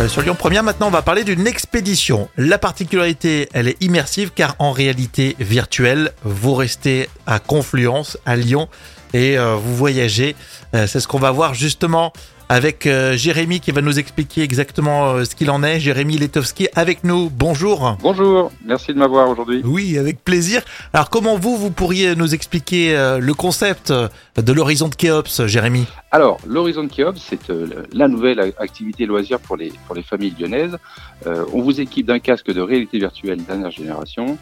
Euh, sur Lyon Première, maintenant, on va parler d'une expédition. La particularité, elle est immersive car en réalité virtuelle, vous restez à Confluence, à Lyon, et euh, vous voyagez. Euh, c'est ce qu'on va voir justement avec euh, Jérémy qui va nous expliquer exactement euh, ce qu'il en est. Jérémy Letowski avec nous. Bonjour. Bonjour, merci de m'avoir aujourd'hui. Oui, avec plaisir. Alors, comment vous, vous pourriez nous expliquer euh, le concept de l'horizon de Kéops, Jérémy? Alors, l'Horizon Kéops, c'est euh, la nouvelle activité loisir pour les, pour les familles lyonnaises. Euh, on vous équipe d'un casque de réalité virtuelle dernière génération,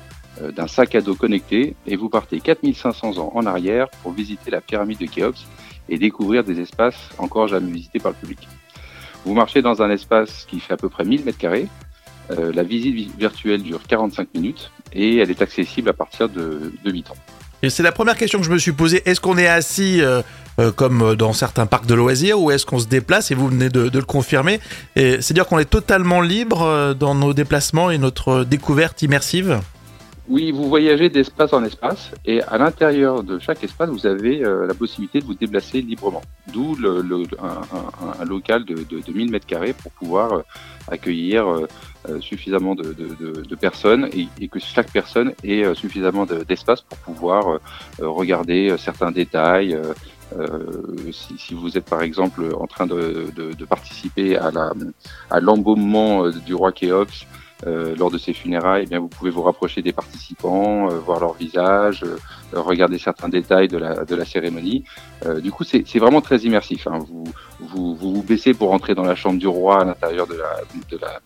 d'un sac à dos connecté, et vous partez 4500 ans en arrière pour visiter la pyramide de Kéops et découvrir des espaces encore jamais visités par le public. Vous marchez dans un espace qui fait à peu près 1000 mètres carrés. Euh, la visite vi- virtuelle dure 45 minutes et elle est accessible à partir de, de 8 ans. Et c'est la première question que je me suis posée. Est-ce qu'on est assis euh, euh, comme dans certains parcs de loisirs ou est-ce qu'on se déplace Et vous venez de, de le confirmer. C'est-à-dire qu'on est totalement libre euh, dans nos déplacements et notre découverte immersive? Oui, vous voyagez d'espace en espace et à l'intérieur de chaque espace, vous avez euh, la possibilité de vous déplacer librement. D'où le, le- un, un- local de, de, de 1000 mètres carrés pour pouvoir euh, accueillir euh, euh, suffisamment de, de- personnes et, et que chaque personne ait suffisamment de- d'espace pour pouvoir regarder certains détails. euh, si, si vous êtes par exemple en train de, de- de participer à à l'embaumement euh, du roi Kéops, euh, lors de ces funérailles, eh bien, vous pouvez vous rapprocher des participants, euh, voir leur visage, euh, regarder certains détails de la, de la cérémonie. Euh, du coup, c'est c'est vraiment très immersif. hein. Vous, vous, vous vous baissez pour entrer dans la chambre du roi à l'intérieur de la, de la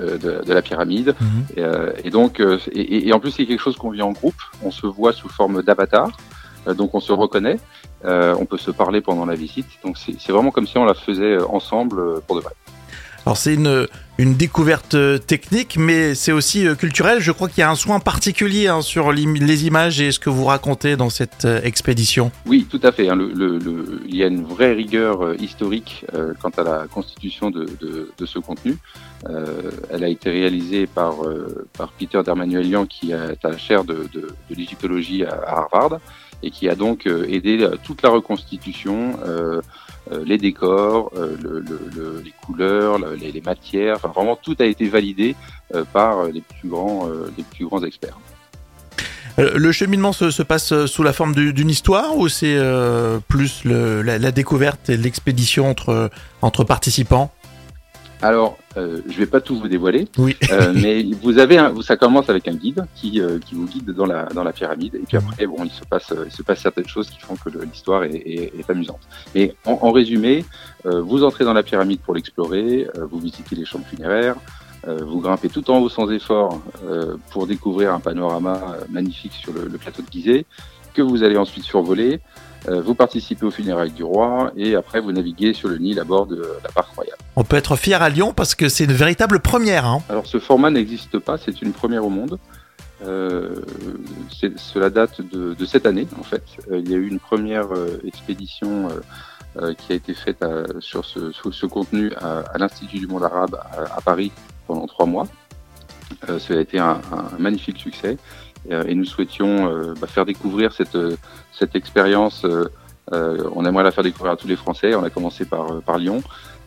euh, de, de la pyramide et, euh, et donc euh, et, et- en plus c'est quelque chose qu'on vit en groupe on se voit sous forme d'avatar euh, donc on se reconnaît euh, on peut se parler pendant la visite donc c'est c'est vraiment comme si on la faisait ensemble pour de vrai Alors c'est une, une découverte euh, technique, mais c'est aussi euh, culturel. Je crois qu'il y a un soin particulier hein, sur les images et ce que vous racontez dans cette euh, expédition. Oui, tout à fait. hein. Il y a une vraie rigueur historique quant à la constitution de, de- ce contenu. Elle a été réalisée par, par Peter Dermanuelian, qui est à la chaire de, de- l'égyptologie à, Harvard, et qui a donc aidé toute la reconstitution, les décors, euh, le- le- le- les couleurs, le- les, matières. Vraiment, tout a été validé euh, par les plus grands, euh, les plus grands experts. Euh, Le cheminement se, se passe euh, sous la forme du- d'une histoire ou c'est euh, plus la, découverte et l'expédition entre participants? Alors, euh, je vais pas tout vous dévoiler. Oui. Euh, mais vous avez un, ça commence avec un guide qui, euh, qui vous guide dans la, dans la pyramide et puis après bon il se passe euh, il se passe certaines choses qui font que l'histoire est, est, est amusante. Mais en, en résumé, euh, vous entrez dans la pyramide pour l'explorer, euh, vous visitez les chambres funéraires, euh, vous grimpez tout en haut sans effort euh, pour découvrir un panorama magnifique sur le, le plateau de Gizeh que vous allez ensuite survoler. Euh, vous participez aux funérailles du roi et après vous naviguez sur le Nil à bord de la barque royale. On peut être fier à Lyon parce que c'est une véritable première. Hein. Alors ce format n'existe pas, c'est une première au monde. Euh, cela date de, de cette année en fait. Euh, il y a eu une première euh, expédition euh, qui a été faite à- sur ce, sur ce contenu à, à l'Institut du monde arabe à, à Paris pendant trois mois. Cela a été un, un magnifique succès et nous souhaitions euh, bah, faire découvrir cette, euh, cette expérience. euh, euh, on aimerait la faire découvrir à tous les Français. On a commencé par, euh, par Lyon.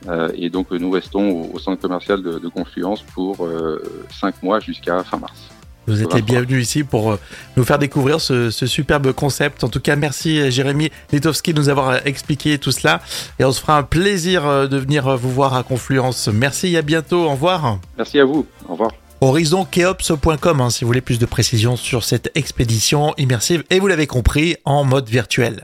Euh, et donc euh, nous restons au, au centre commercial de, de Confluence pour euh, cinq mois jusqu'à fin mars. Vous êtes les bienvenus ici pour euh, nous faire découvrir ce, ce superbe concept. En tout cas, merci euh, Jérémy Litowski de nous avoir euh, expliqué tout cela. Et on se fera un plaisir euh, de venir euh, vous voir à Confluence. Merci et à bientôt. Au revoir. Merci à vous. Au revoir. horizonkeops.com hein, si vous voulez plus de précisions sur cette expédition immersive et vous l'avez compris en mode virtuel.